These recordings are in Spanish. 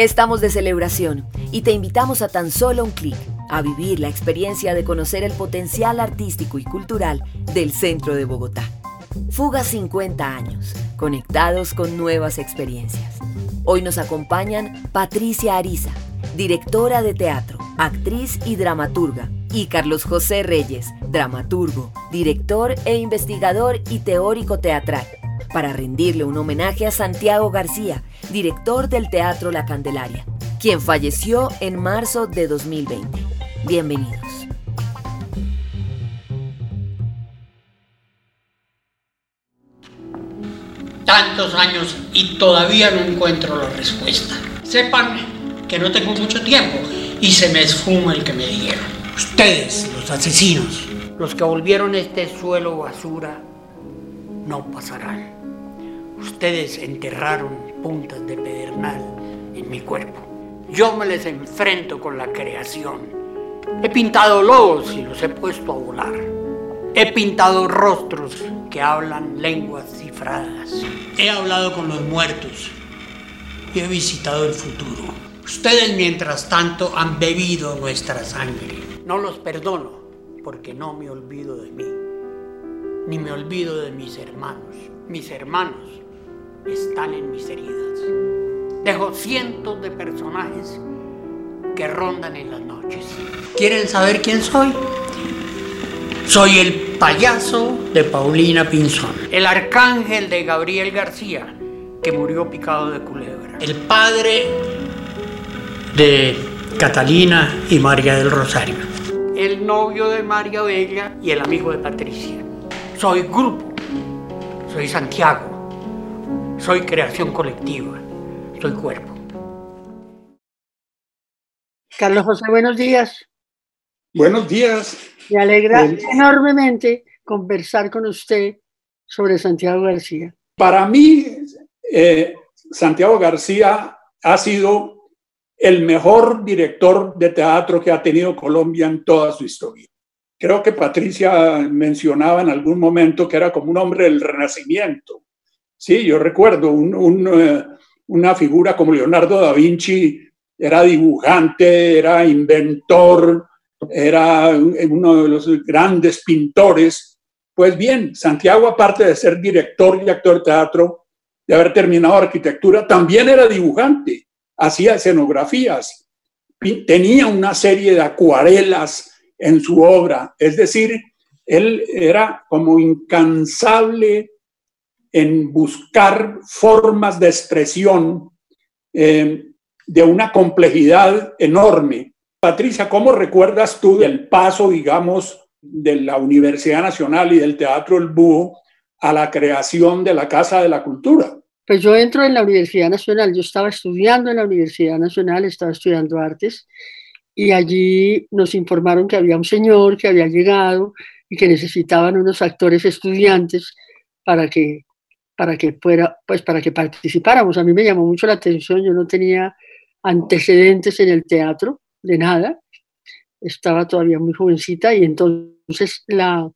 Estamos de celebración y te invitamos a tan solo un clic a vivir la experiencia de conocer el potencial artístico y cultural del centro de Bogotá. Fuga 50 años, conectados con nuevas experiencias. Hoy nos acompañan Patricia Ariza, directora de teatro, actriz y dramaturga, y Carlos José Reyes, dramaturgo, director e investigador y teórico teatral, para rendirle un homenaje a Santiago García, director del Teatro La Candelaria, quien falleció en marzo de 2020. Bienvenidos. Tantos años y todavía no encuentro la respuesta. Sepan que no tengo mucho tiempo y se me esfuma el que me dieron. Ustedes, los asesinos, los que volvieron este suelo basura, no pasarán. Ustedes enterraron puntas de pedernal en mi cuerpo. Yo me les enfrento con la creación. He pintado lobos y los he puesto a volar. He pintado rostros que hablan lenguas cifradas. He hablado con los muertos y he visitado el futuro. Ustedes mientras tanto han bebido nuestra sangre. No los perdono porque no me olvido de mí, ni me olvido de mis hermanos. Mis hermanos están en mis heridas. Dejo cientos de personajes que rondan en las noches. ¿Quieren saber quién soy? Soy el payaso de Paulina Pinzón, el arcángel de Gabriel García, que murió picado de culebra, el padre de Catalina y María del Rosario, el novio de María Bella y el amigo de Patricia. Soy grupo, soy Santiago, soy creación colectiva, soy cuerpo. Carlos José, buenos días. Buenos días. Me alegra enormemente conversar con usted sobre Santiago García. Para mí, eh, Santiago García ha sido el mejor director de teatro que ha tenido Colombia en toda su historia. Creo que Patricia mencionaba en algún momento que era como un hombre del renacimiento. Sí, yo recuerdo eh, una figura como Leonardo da Vinci, era dibujante, era inventor, era uno de los grandes pintores. Pues bien, Santiago, aparte de ser director y actor de teatro, de haber terminado arquitectura, también era dibujante, hacía escenografías, tenía una serie de acuarelas en su obra, es decir, él era como incansable en buscar formas de expresión eh, de una complejidad enorme. Patricia, ¿cómo recuerdas tú del paso, digamos, de la Universidad Nacional y del Teatro El Búho a la creación de la Casa de la Cultura? Pues yo entro en la Universidad Nacional, yo estaba estudiando en la Universidad Nacional, estaba estudiando artes y allí nos informaron que había un señor que había llegado y que necesitaban unos actores estudiantes para que para que fuera, pues para que participáramos. A mí me llamó mucho la atención, yo no tenía antecedentes en el teatro, de nada, estaba todavía muy jovencita y entonces la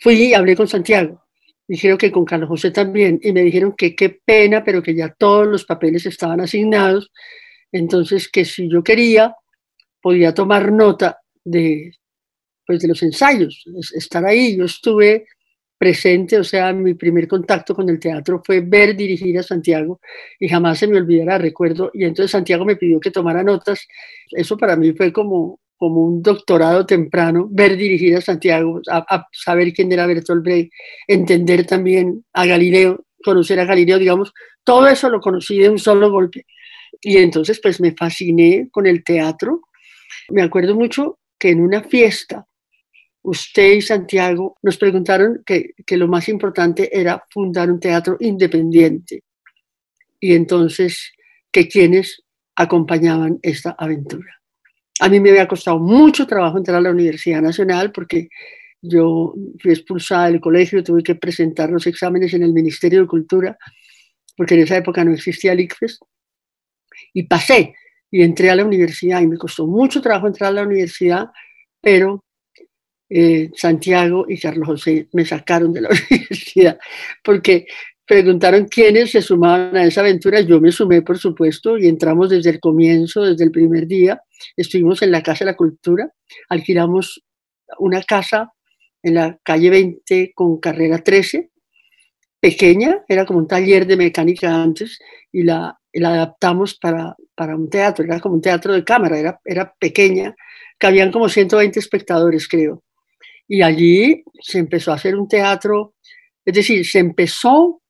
fui y hablé con Santiago. Dijeron que con Carlos José también y me dijeron que qué pena, pero que ya todos los papeles estaban asignados, entonces que si yo quería podía tomar nota de pues de los ensayos, estar ahí. Yo estuve presente, o sea, mi primer contacto con el teatro fue ver dirigir a Santiago y jamás se me olvidará, recuerdo, y entonces Santiago me pidió que tomara notas, eso para mí fue como, como un doctorado temprano, ver dirigir a Santiago, a, saber quién era Bertolt Brecht, entender también a Galileo, conocer a Galileo, digamos, todo eso lo conocí de un solo golpe. Y entonces pues me fasciné con el teatro. Me acuerdo mucho que en una fiesta usted y Santiago nos preguntaron que, lo más importante era fundar un teatro independiente y entonces que quienes acompañaban esta aventura. A mí me había costado mucho trabajo entrar a la Universidad Nacional porque yo fui expulsada del colegio, tuve que presentar los exámenes en el Ministerio de Cultura, porque en esa época no existía el ICFES, y pasé y entré a la universidad y me costó mucho trabajo entrar a la universidad, pero eh, Santiago y Carlos José me sacaron de la universidad, porque preguntaron quiénes se sumaban a esa aventura. Yo me sumé, por supuesto, y entramos desde el comienzo, desde el primer día. Estuvimos en la Casa de la Cultura, alquilamos una casa en la calle 20 con carrera 13, pequeña, era como un taller de mecánica antes, y la, la adaptamos para, para, un teatro, era como un teatro de cámara, era, era pequeña, cabían como 120 espectadores, creo. Y allí se empezó a hacer un teatro, es decir, se empezó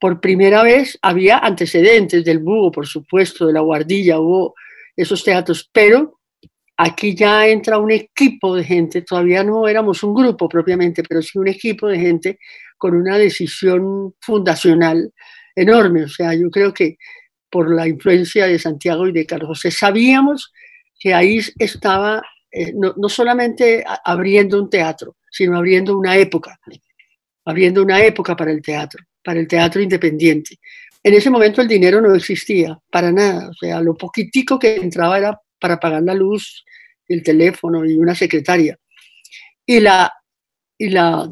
por primera vez, había antecedentes del búho, por supuesto, de la guardilla, hubo esos teatros, pero aquí ya entra un equipo de gente, todavía no éramos un grupo propiamente, pero sí un equipo de gente con una decisión fundacional enorme. O sea, yo creo que por la influencia de Santiago y de Carlos José sabíamos que ahí estaba eh, no, no, solamente abriendo un teatro, sino abriendo una época, abriendo una época para el teatro, para el teatro independiente. En ese momento el dinero no existía para nada, o sea, lo poquitico que entraba era para pagar la luz, el teléfono y una secretaria. Y la, y la,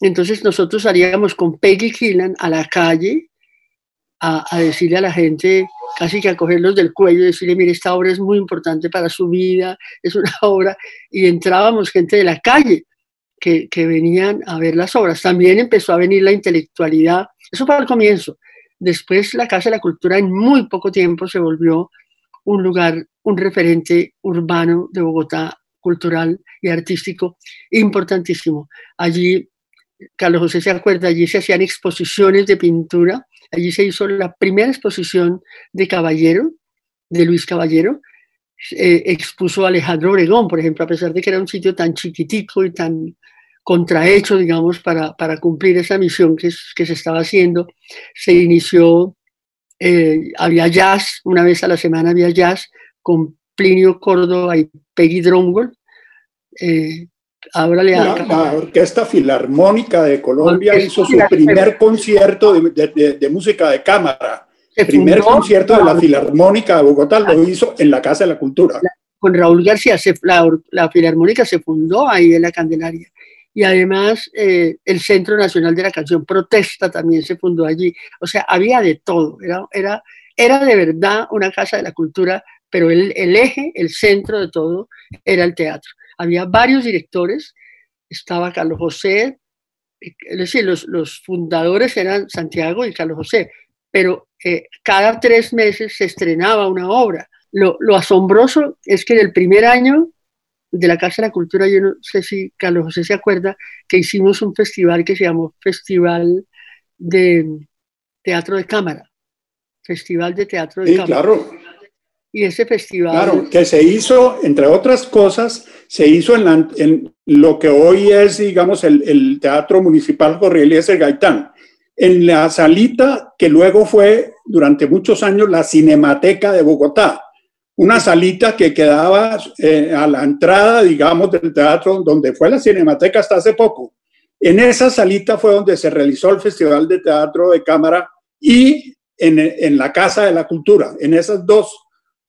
entonces nosotros salíamos con Peggy Killan a la calle a, a, decirle a la gente, casi que a cogerlos del cuello, decirle, mire, esta obra es muy importante para su vida, es una obra, y entrábamos gente de la calle que, que venían a ver las obras. También empezó a venir la intelectualidad, eso fue al comienzo. Después la Casa de la Cultura en muy poco tiempo se volvió un lugar, un referente urbano de Bogotá, cultural y artístico importantísimo. Allí, Carlos José se acuerda, allí se hacían exposiciones de pintura, allí se hizo la primera exposición de Caballero, de Luis Caballero, expuso Alejandro Obregón, por ejemplo, a pesar de que era un sitio tan chiquitico y tan contrahecho, digamos, para, para cumplir esa misión que, que se estaba haciendo, se inició eh, había jazz, una vez a la semana había jazz con Plinio Córdoba y Peggy Drumgold. Eh, ahora le la, la, Orquesta Filarmónica de Colombia hizo su primer concierto de, de, de, música de cámara. El primer concierto de la Filarmónica de Bogotá lo hizo en la Casa de la Cultura. Con Raúl García, se, la, la Filarmónica se fundó ahí en la Candelaria y además eh, el Centro Nacional de la Canción Protesta también se fundó allí. O sea, había de todo, era, era, era de verdad una casa de la cultura, pero el, el eje, el centro de todo era el teatro. Había varios directores, estaba Carlos José, es decir, los, los fundadores eran Santiago y Carlos José, pero eh, cada tres meses se estrenaba una obra. Lo, lo asombroso es que en el primer año de la Casa de la Cultura, yo no sé si Carlos José se acuerda, que hicimos un festival que se llamó Festival de Teatro de Cámara. Festival de Teatro de sí, Cámara. claro. Y ese festival... Claro, que se hizo, entre otras cosas, se hizo en, la, en lo que hoy es, digamos, el, el Teatro Municipal Jorge Eliezer Gaitán, en la salita que luego fue durante muchos años la Cinemateca de Bogotá una salita que quedaba eh, a la entrada, digamos, del teatro donde fue la Cinemateca hasta hace poco. En esa salita fue donde se realizó el Festival de Teatro de Cámara y en, en la Casa de la Cultura. En esos dos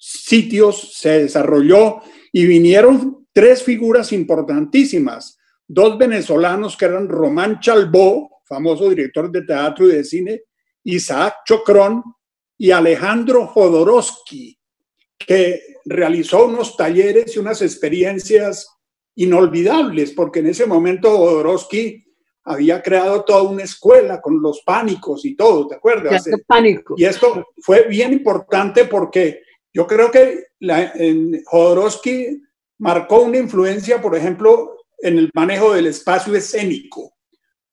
sitios se desarrolló y vinieron tres figuras importantísimas. Dos venezolanos que eran Román Chalbó, famoso director de teatro y de cine, Isaac Chocrón y Alejandro Jodorowsky, que realizó unos talleres y unas experiencias inolvidables, porque en ese momento Jodorowsky había creado toda una escuela con los pánicos y todo, ¿te acuerdas? Pánico. Y esto fue bien importante porque yo creo que la, en Jodorowsky marcó una influencia, por ejemplo, en el manejo del espacio escénico.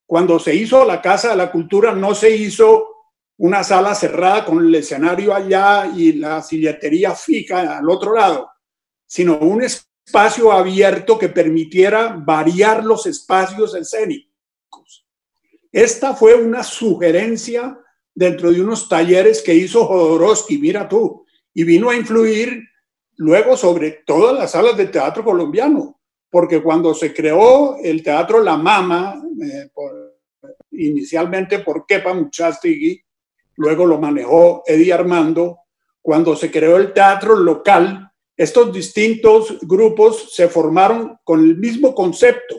Cuando se hizo la Casa de la Cultura, no se hizo una sala cerrada con el escenario allá y la silletería fija al otro lado, sino un espacio abierto que permitiera variar los espacios escénicos. Esta fue una sugerencia dentro de unos talleres que hizo Jodorowsky, mira tú, y vino a influir luego sobre todas las salas de teatro colombiano, porque cuando se creó el teatro La Mama, eh, por, inicialmente por Kepa Muchastegui, luego lo manejó Eddie Armando. Cuando se creó el teatro local, estos distintos grupos se formaron con el mismo concepto,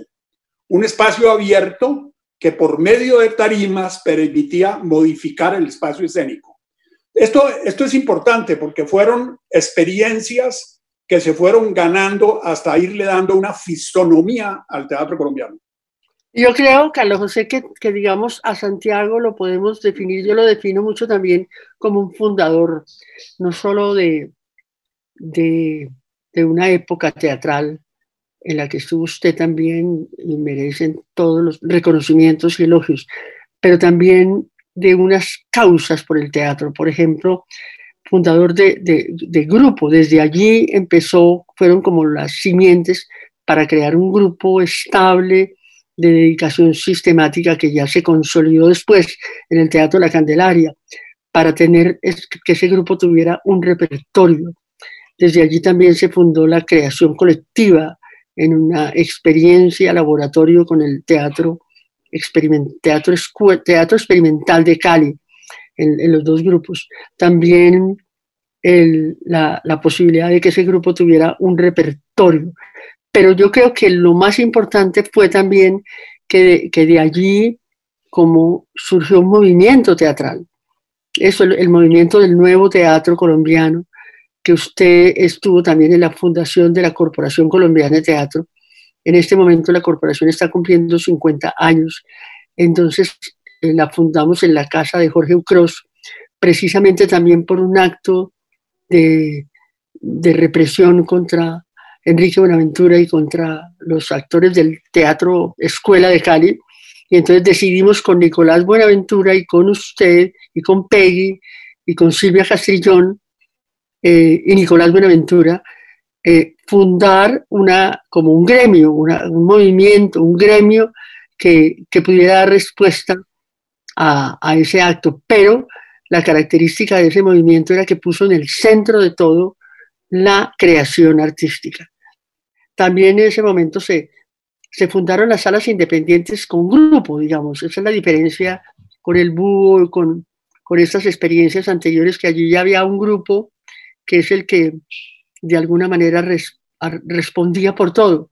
un espacio abierto que por medio de tarimas permitía modificar el espacio escénico. Esto, esto es importante porque fueron experiencias que se fueron ganando hasta irle dando una fisonomía al teatro colombiano. Yo creo, Carlos José, que, que, digamos a Santiago lo podemos definir, yo lo defino mucho también como un fundador, no solo de, de, de una época teatral en la que estuvo usted también y merecen todos los reconocimientos y elogios, pero también de unas causas por el teatro. Por ejemplo, fundador de, de, grupo. Desde allí empezó, fueron como las simientes para crear un grupo estable de dedicación sistemática que ya se consolidó después en el Teatro La Candelaria, para tener que ese grupo tuviera un repertorio. Desde allí también se fundó la creación colectiva en una experiencia laboratorio con el teatro, teatro, teatro experimental de Cali, en, los dos grupos. También la, la, posibilidad de que ese grupo tuviera un repertorio. Pero yo creo que lo más importante fue también que de, que de allí como surgió un movimiento teatral. Eso, el, el movimiento del nuevo teatro colombiano, que usted estuvo también en la fundación de la Corporación Colombiana de Teatro. En este momento la corporación está cumpliendo 50 años. Entonces eh, la fundamos en la casa de Jorge Ucros, precisamente también por un acto de, represión contra Enrique Buenaventura y contra los actores del Teatro Escuela de Cali. Y entonces decidimos con Nicolás Buenaventura y con usted y con Peggy y con Silvia Castrillón eh, y Nicolás Buenaventura eh, fundar una, como un gremio, un movimiento, un gremio que, que pudiera dar respuesta a, a, ese acto. Pero la característica de ese movimiento era que puso en el centro de todo la creación artística. También en ese momento se, se fundaron las salas independientes con grupo, digamos. Esa es la diferencia con el búho, con, con estas experiencias anteriores, que allí ya había un grupo que es el que de alguna manera res, respondía por todo.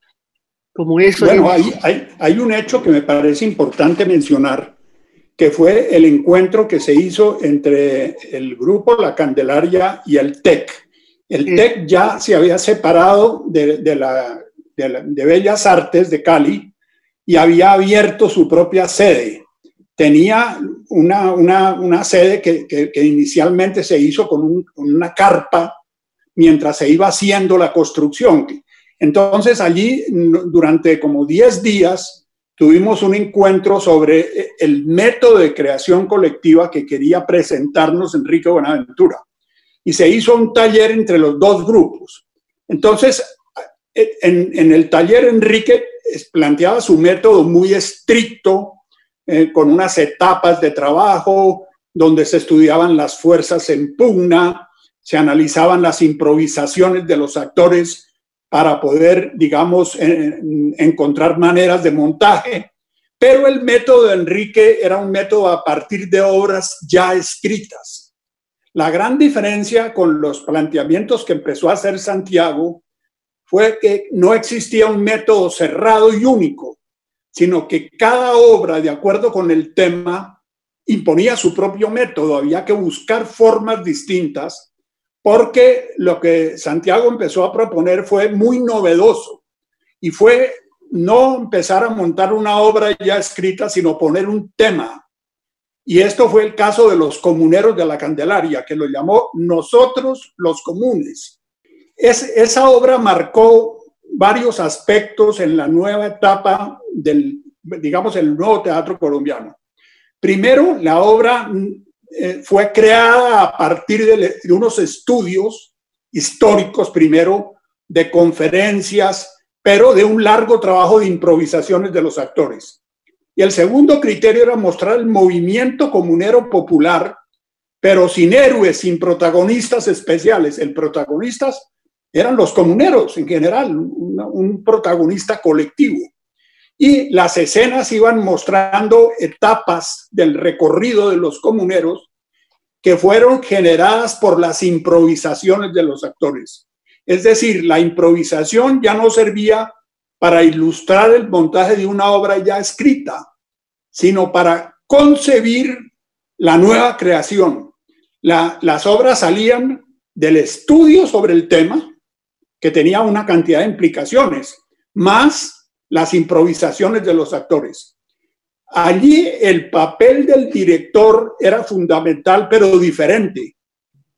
Como eso. Bueno, hay, hay, hay, un hecho que me parece importante mencionar, que fue el encuentro que se hizo entre el grupo La Candelaria y el TEC. El TEC ya se había separado de, de, la, de, la, de Bellas Artes de Cali y había abierto su propia sede tenía una, una, una sede que, que, que, inicialmente se hizo con, un, con, una carpa mientras se iba haciendo la construcción. Entonces allí durante como 10 días tuvimos un encuentro sobre eh, el método de creación colectiva que quería presentarnos Enrique Buenaventura. Y se hizo un taller entre los dos grupos. Entonces, en, en el taller Enrique planteaba su método muy estricto, eh, con unas etapas de trabajo donde se estudiaban las fuerzas en pugna, se analizaban las improvisaciones de los actores para poder, digamos, encontrar maneras de montaje. Pero el método de Enrique era un método a partir de obras ya escritas. La gran diferencia con los planteamientos que empezó a hacer Santiago fue que no existía un método cerrado y único, sino que cada obra, de acuerdo con el tema, imponía su propio método. Había que buscar formas distintas porque lo que Santiago empezó a proponer fue muy novedoso y fue no empezar a montar una obra ya escrita, sino poner un tema. Y esto fue el caso de los comuneros de la Candelaria, que lo llamó Nosotros los Comunes. Es, esa obra marcó varios aspectos en la nueva etapa del, digamos, el nuevo teatro colombiano. Primero, la obra eh, fue creada a partir de, unos estudios históricos, primero, de conferencias, pero de un largo trabajo de improvisaciones de los actores. Y el segundo criterio era mostrar el movimiento comunero popular, pero sin héroes, sin protagonistas especiales. El protagonistas eran los comuneros en general, un protagonista colectivo. Y las escenas iban mostrando etapas del recorrido de los comuneros que fueron generadas por las improvisaciones de los actores. Es decir, la improvisación ya no servía para ilustrar el montaje de una obra ya escrita, sino para concebir la nueva creación. las obras salían del estudio sobre el tema, que tenía una cantidad de implicaciones, más las improvisaciones de los actores. Allí el papel del director era fundamental, pero diferente.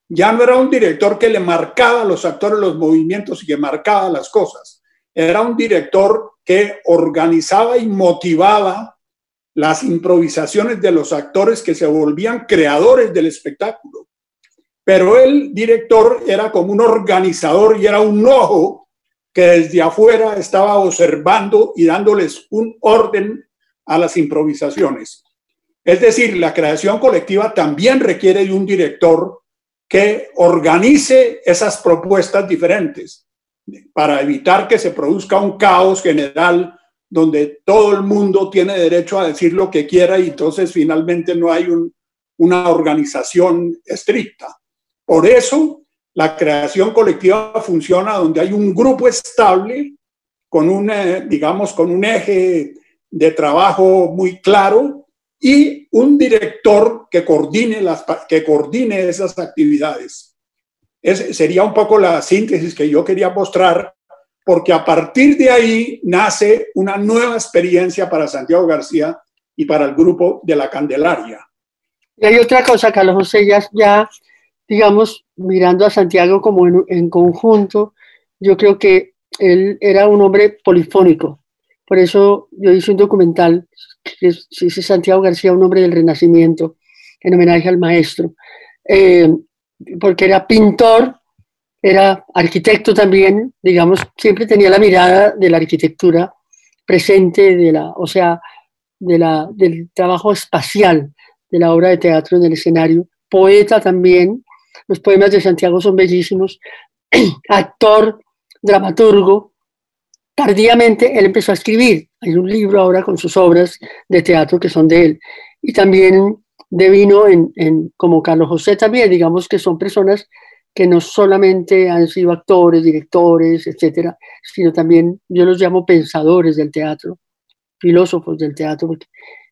Ya no era un director que le marcaba a los actores los movimientos y que marcaba las cosas. Era un director que organizaba y motivaba las improvisaciones de los actores que se volvían creadores del espectáculo. Pero el director era como un organizador y era un ojo que desde afuera estaba observando y dándoles un orden a las improvisaciones. Es decir, la creación colectiva también requiere de un director que organice esas propuestas diferentes para evitar que se produzca un caos general donde todo el mundo tiene derecho a decir lo que quiera y entonces finalmente no hay una organización estricta. Por eso la creación colectiva funciona donde hay un grupo estable con un, eh, digamos, con un eje de trabajo muy claro y un director que coordine, las, que coordine esas actividades. Sería un poco la síntesis que yo quería mostrar, porque a partir de ahí nace una nueva experiencia para Santiago García y para el grupo de la Candelaria. Y hay otra cosa, Carlos José, ya digamos, mirando a Santiago como en, en conjunto, yo creo que él era un hombre polifónico, por eso yo hice un documental que dice Santiago García, un hombre del Renacimiento, en homenaje al maestro, eh, porque era pintor, era arquitecto también, digamos, siempre tenía la mirada de la arquitectura presente, de la, o sea, de la, del trabajo espacial de la obra de teatro en el escenario, poeta también, los poemas de Santiago son bellísimos, actor, dramaturgo, tardíamente él empezó a escribir. Hay un libro ahora con sus obras de teatro que son de él. Y también devino en, en, como Carlos José también, digamos que son personas que no solamente han sido actores, directores, etcétera, sino también yo los llamo pensadores del teatro, filósofos del teatro,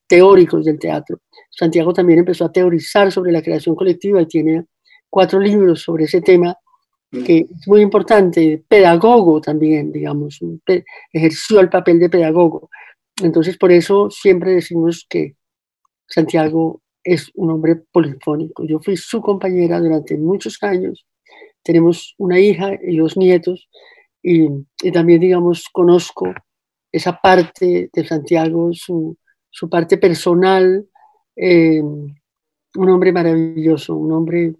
teóricos del teatro. Santiago también empezó a teorizar sobre la creación colectiva y tiene cuatro libros sobre ese tema que es muy importante, pedagogo también, digamos, ejerció el papel de pedagogo. Entonces, por eso siempre decimos que Santiago es un hombre polifónico. Yo fui su compañera durante muchos años, tenemos una hija y dos nietos, y, también, digamos, conozco esa parte de Santiago, su, su parte personal, eh, un hombre maravilloso, un hombre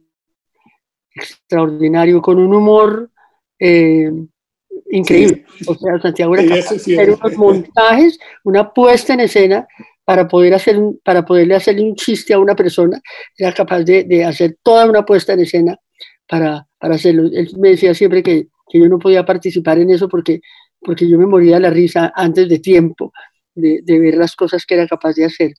extraordinario, con un humor eh, increíble. O sea, Santiago era capaz de hacer unos montajes, una puesta en escena para poder hacer para poderle hacerle un chiste a una persona, era capaz de, de hacer toda una puesta en escena para, para hacerlo. Él me decía siempre que, que, yo no podía participar en eso porque, porque yo me moría de la risa antes de tiempo de, de ver las cosas que era capaz de hacer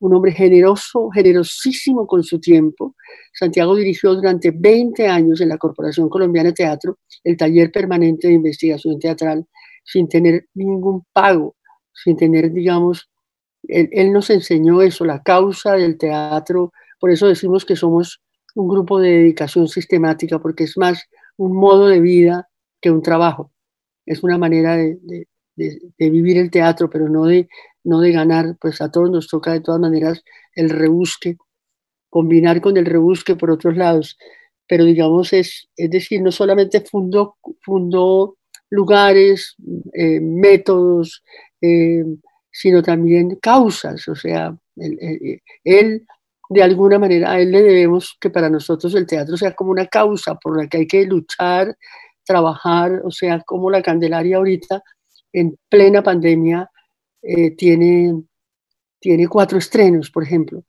un hombre generoso, generosísimo con su tiempo. Santiago dirigió durante 20 años en la Corporación Colombiana de Teatro el taller permanente de investigación teatral sin tener ningún pago, sin tener, digamos, él, nos enseñó eso, la causa del teatro. Por eso decimos que somos un grupo de dedicación sistemática, porque es más un modo de vida que un trabajo. Es una manera de, de vivir el teatro, pero no de no de ganar, pues a todos nos toca de todas maneras el rebusque, combinar con el rebusque por otros lados, pero digamos es, decir, no solamente fundó, fundó lugares, eh, métodos, eh, sino también causas, o sea, él, de alguna manera, a él le debemos que para nosotros el teatro sea como una causa por la que hay que luchar, trabajar, o sea, como la Candelaria ahorita, en plena pandemia, eh, tiene, tiene cuatro estrenos, por ejemplo.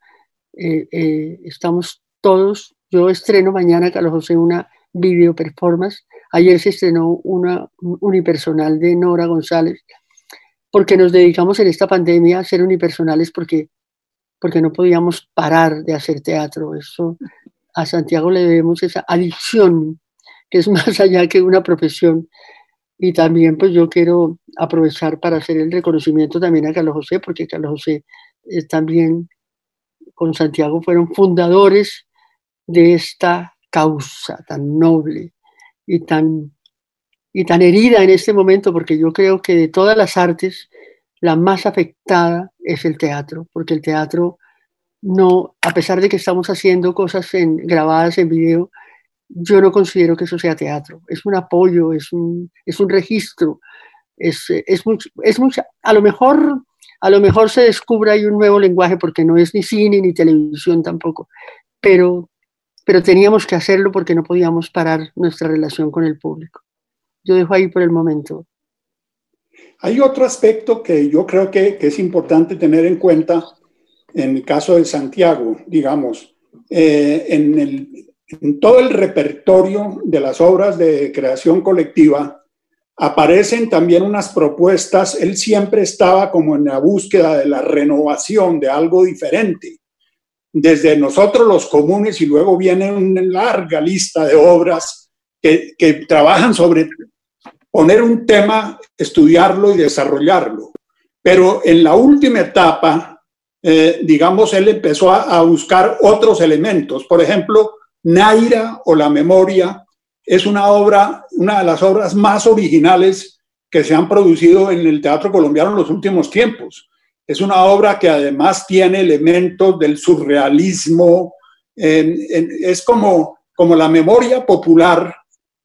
Eh, eh, estamos todos, yo estreno mañana, Carlos José, una video performance. Ayer se estrenó una unipersonal de Nora González, porque nos dedicamos en esta pandemia a ser unipersonales porque, porque no podíamos parar de hacer teatro. Eso a Santiago le debemos esa adicción, que es más allá que una profesión y también pues yo quiero aprovechar para hacer el reconocimiento también a Carlos José, porque Carlos José eh, también con Santiago fueron fundadores de esta causa tan noble y tan, y tan herida en este momento, porque yo creo que de todas las artes, la más afectada es el teatro, porque el teatro no, a pesar de que estamos haciendo cosas en, grabadas en video, yo no considero que eso sea teatro. Es un apoyo, es un, es un registro, es, es, mucho, es mucho, a lo mejor a lo mejor se descubra ahí un nuevo lenguaje porque no es ni cine ni televisión tampoco, pero, pero teníamos que hacerlo porque no podíamos parar nuestra relación con el público. Yo dejo ahí por el momento. Hay otro aspecto que yo creo que, que es importante tener en cuenta en el caso de Santiago, digamos, eh, en, el, en todo el repertorio de las obras de creación colectiva, aparecen también unas propuestas, él siempre estaba como en la búsqueda de la renovación, de algo diferente. Desde nosotros los comunes y luego viene una larga lista de obras que, que trabajan sobre poner un tema, estudiarlo y desarrollarlo. Pero en la última etapa, eh, digamos, él empezó a, a buscar otros elementos. Por ejemplo, Naira o la memoria es una obra, una de las obras más originales que se han producido en el teatro colombiano en los últimos tiempos. Es una obra que además tiene elementos del surrealismo, es como, como la memoria popular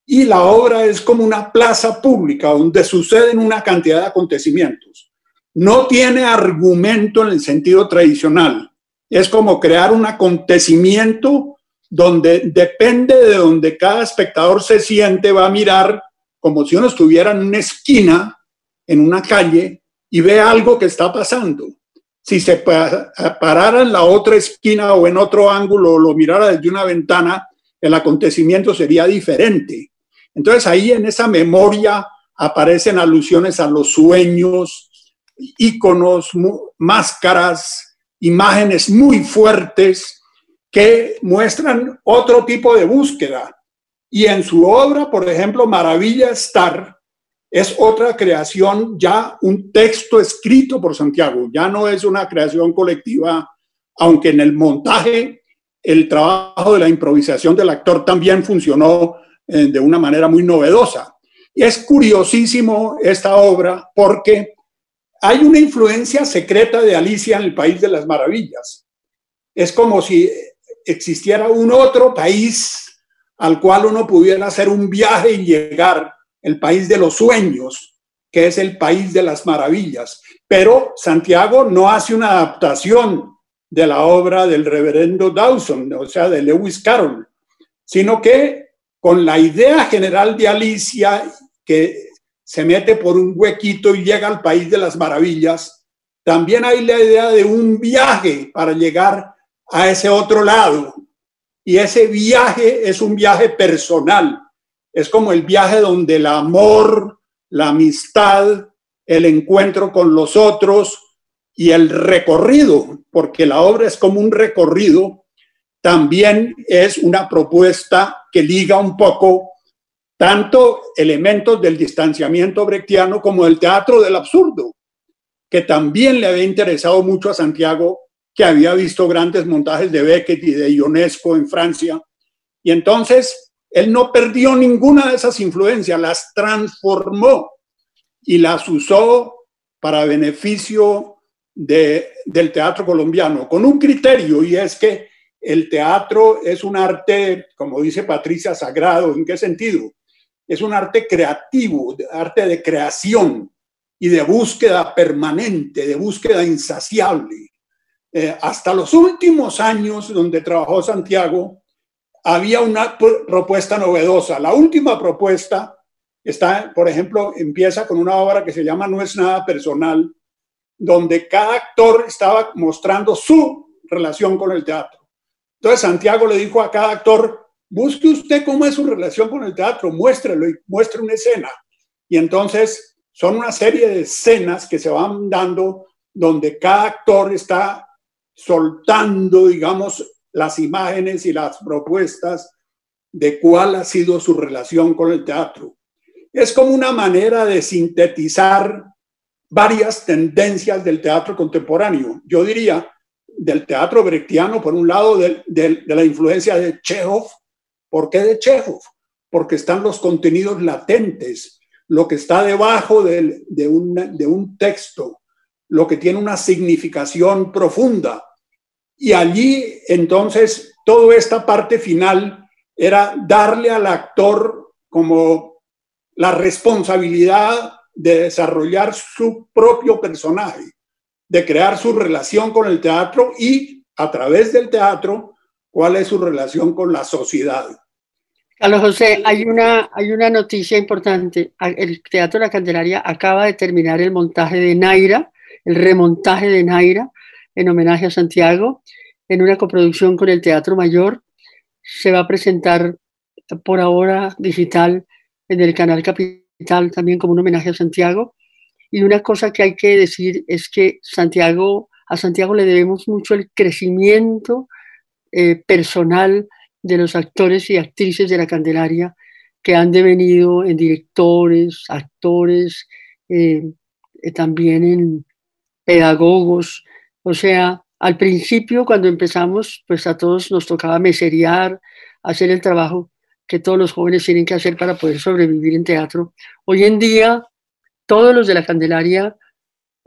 y la obra es como una plaza pública donde suceden una cantidad de acontecimientos. No tiene argumento en el sentido tradicional. Es como crear un acontecimiento donde depende de donde cada espectador se siente, va a mirar como si uno estuviera en una esquina, en una calle, y ve algo que está pasando. Si se parara en la otra esquina o en otro ángulo o lo mirara desde una ventana, el acontecimiento sería diferente. Entonces ahí en esa memoria aparecen alusiones a los sueños, íconos, máscaras, imágenes muy fuertes que muestran otro tipo de búsqueda. Y en su obra, por ejemplo, Maravilla Star, es otra creación, ya un texto escrito por Santiago, ya no es una creación colectiva, aunque en el montaje el trabajo de la improvisación del actor también funcionó eh, de una manera muy novedosa. Y es curiosísimo esta obra porque hay una influencia secreta de Alicia en el País de las Maravillas. Es como si existiera un otro país al cual uno pudiera hacer un viaje y llegar, el país de los sueños, que es el país de las maravillas. Pero Santiago no hace una adaptación de la obra del reverendo Dawson, o sea, de Lewis Carroll, sino que con la idea general de Alicia, que se mete por un huequito y llega al país de las maravillas, también hay la idea de un viaje para llegar a ese otro lado. Y ese viaje es un viaje personal. Es como el viaje donde el amor, la amistad, el encuentro con los otros y el recorrido, porque la obra es como un recorrido, también es una propuesta que liga un poco tanto elementos del distanciamiento brechtiano como del teatro del absurdo, que también le había interesado mucho a Santiago que había visto grandes montajes de Beckett y de Ionesco en Francia. Y entonces él no perdió ninguna de esas influencias, las transformó y las usó para beneficio de, del teatro colombiano, con un criterio, y es que el teatro es un arte, como dice Patricia, sagrado. ¿En qué sentido? Es un arte creativo, arte de creación y de búsqueda permanente, de búsqueda insaciable. Eh, hasta los últimos años donde trabajó Santiago, había una propuesta novedosa. La última propuesta está, por ejemplo, empieza con una obra que se llama No es nada personal, donde cada actor estaba mostrando su relación con el teatro. Entonces Santiago le dijo a cada actor, busque usted cómo es su relación con el teatro, muéstrelo y muestre una escena. Y entonces son una serie de escenas que se van dando donde cada actor está soltando, digamos, las imágenes y las propuestas de cuál ha sido su relación con el teatro. Es como una manera de sintetizar varias tendencias del teatro contemporáneo. Yo diría del teatro brechtiano, por un lado, de, la influencia de Chekhov. ¿Por qué de Chekhov? Porque están los contenidos latentes, lo que está debajo de, un, de un texto, lo que tiene una significación profunda. Y allí, entonces, toda esta parte final era darle al actor como la responsabilidad de desarrollar su propio personaje, de crear su relación con el teatro y a través del teatro, cuál es su relación con la sociedad. Carlos José, hay una, hay una noticia importante. El Teatro la Candelaria acaba de terminar el montaje de Naira, el remontaje de Naira, en homenaje a Santiago, en una coproducción con el Teatro Mayor. Se va a presentar por ahora digital en el canal Capital también como un homenaje a Santiago. Y una cosa que hay que decir es que Santiago, a Santiago le debemos mucho el crecimiento eh, personal de los actores y actrices de la Candelaria que han devenido en directores, actores, eh, eh, también en pedagogos. O sea, al principio cuando empezamos, pues a todos nos tocaba meseriar, hacer el trabajo que todos los jóvenes tienen que hacer para poder sobrevivir en teatro. Hoy en día, todos los de la Candelaria,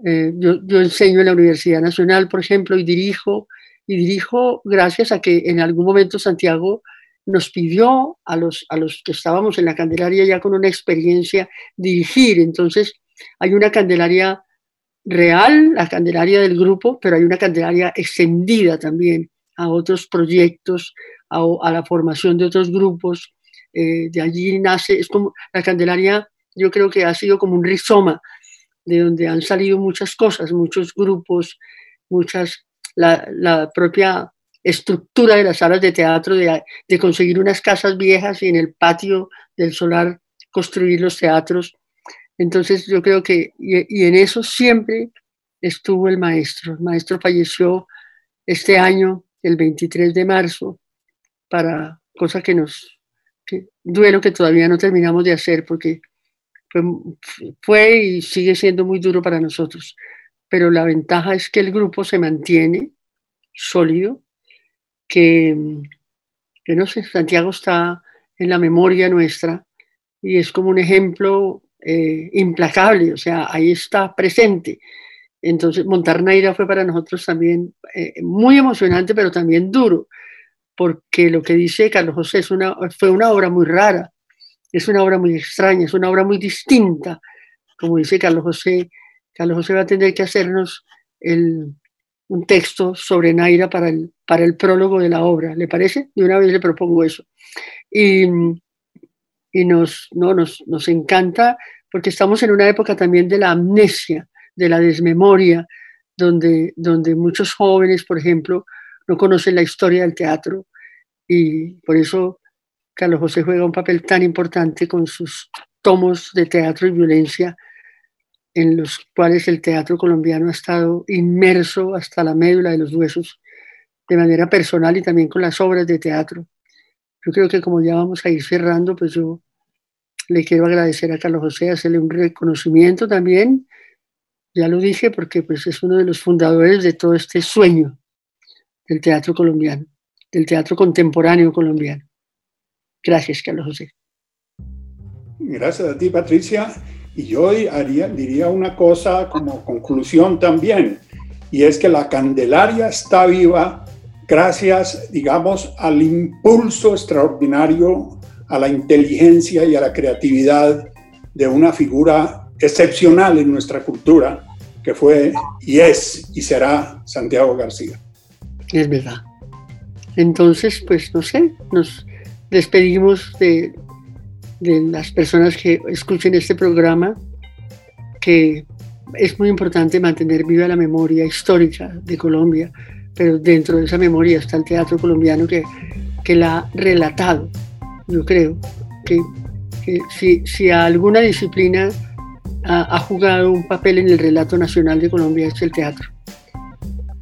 eh, yo, yo, enseño en la Universidad Nacional, por ejemplo, y dirijo, y dirijo gracias a que en algún momento Santiago nos pidió a los, a los que estábamos en la Candelaria ya con una experiencia dirigir. Entonces, hay una Candelaria real, la Candelaria del grupo, pero hay una Candelaria extendida también a otros proyectos, a, la formación de otros grupos. Eh, de allí nace, es como la Candelaria, yo creo que ha sido como un rizoma de donde han salido muchas cosas, muchos grupos, muchas, la, propia estructura de las salas de teatro, de, de, conseguir unas casas viejas y en el patio del solar construir los teatros. Entonces yo creo que, y, en eso siempre estuvo el maestro. El maestro falleció este año, el 23 de marzo, para cosas que nos, que, duelo que todavía no terminamos de hacer porque fue, fue, y sigue siendo muy duro para nosotros. Pero la ventaja es que el grupo se mantiene sólido, que, que no sé, Santiago está en la memoria nuestra y es como un ejemplo eh, implacable, o sea, ahí está presente. Entonces, montar Naira fue para nosotros también eh, muy emocionante, pero también duro, porque lo que dice Carlos José es una, fue una obra muy rara, es una obra muy extraña, es una obra muy distinta. Como dice Carlos José, Carlos José va a tener que hacernos el, un texto sobre Naira para el, para el prólogo de la obra, ¿le parece? De una vez le propongo eso. Y, y nos, no, nos, nos encanta porque estamos en una época también de la amnesia, de la desmemoria, donde, donde muchos jóvenes, por ejemplo, no conocen la historia del teatro y por eso Carlos José juega un papel tan importante con sus tomos de teatro y violencia en los cuales el teatro colombiano ha estado inmerso hasta la médula de los huesos de manera personal y también con las obras de teatro. Yo creo que como ya vamos a ir cerrando, pues yo le quiero agradecer a Carlos José, hacerle un reconocimiento también, ya lo dije, porque pues es uno de los fundadores de todo este sueño del teatro colombiano, del teatro contemporáneo colombiano. Gracias, Carlos José. Gracias a ti, Patricia. Y yo haría, diría una cosa como conclusión también, y es que la Candelaria está viva gracias, digamos, al impulso extraordinario, a la inteligencia y a la creatividad de una figura excepcional en nuestra cultura, que fue y es y será Santiago García es verdad. Entonces, pues no sé, nos despedimos de, de las personas que escuchen este programa, que es muy importante mantener viva la memoria histórica de Colombia, pero dentro de esa memoria está el teatro colombiano que, que la ha relatado. Yo creo que, si, si, alguna disciplina ha, ha, jugado un papel en el relato nacional de Colombia es el teatro.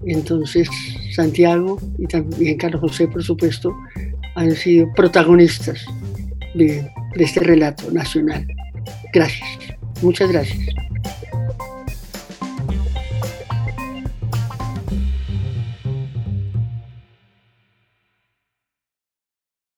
Entonces, Santiago y también Carlos José, por supuesto, han sido protagonistas de, este relato nacional. Gracias, muchas gracias.